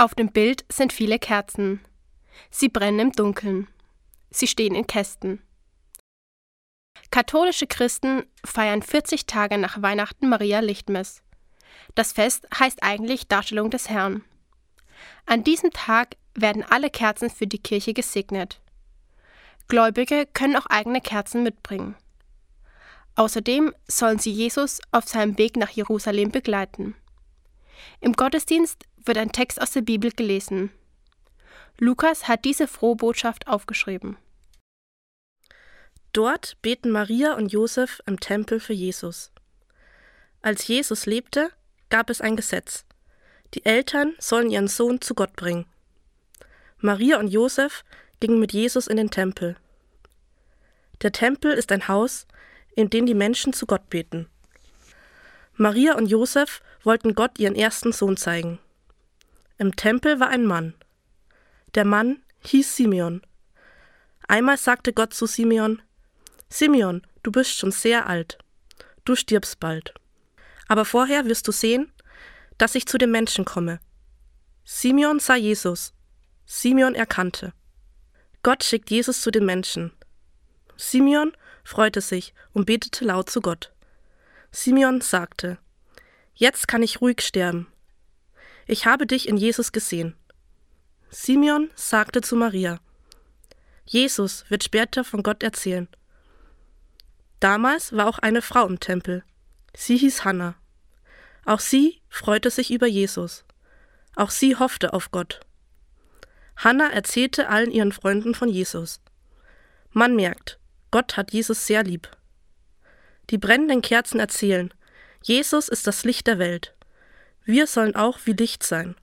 Auf dem Bild sind viele Kerzen. Sie brennen im Dunkeln. Sie stehen in Kästen. Katholische Christen feiern 40 Tage nach Weihnachten Maria Lichtmess. Das Fest heißt eigentlich Darstellung des Herrn. An diesem Tag werden alle Kerzen für die Kirche gesegnet. Gläubige können auch eigene Kerzen mitbringen. Außerdem sollen sie Jesus auf seinem Weg nach Jerusalem begleiten. Im Gottesdienst wird ein Text aus der Bibel gelesen. Lukas hat diese frohe Botschaft aufgeschrieben. Dort beten Maria und Josef im Tempel für Jesus. Als Jesus lebte, gab es ein Gesetz. Die Eltern sollen ihren Sohn zu Gott bringen. Maria und Josef gingen mit Jesus in den Tempel. Der Tempel ist ein Haus, in dem die Menschen zu Gott beten. Maria und Josef wollten Gott ihren ersten Sohn zeigen. Im Tempel war ein Mann. Der Mann hieß Simeon. Einmal sagte Gott zu Simeon, Simeon, du bist schon sehr alt. Du stirbst bald. Aber vorher wirst du sehen, dass ich zu den Menschen komme. Simeon sah Jesus. Simeon erkannte. Gott schickt Jesus zu den Menschen. Simeon freute sich und betete laut zu Gott. Simeon sagte, Jetzt kann ich ruhig sterben. Ich habe dich in Jesus gesehen. Simeon sagte zu Maria, Jesus wird später von Gott erzählen Damals war auch eine Frau im Tempel. Sie hieß Hannah. Auch sie freute sich über Jesus. Auch sie hoffte auf Gott. Hannah erzählte allen ihren Freunden von Jesus. Man merkt, Gott hat Jesus sehr lieb. Die brennenden Kerzen erzählen, Jesus ist das Licht der Welt. Wir sollen auch wie Licht sein.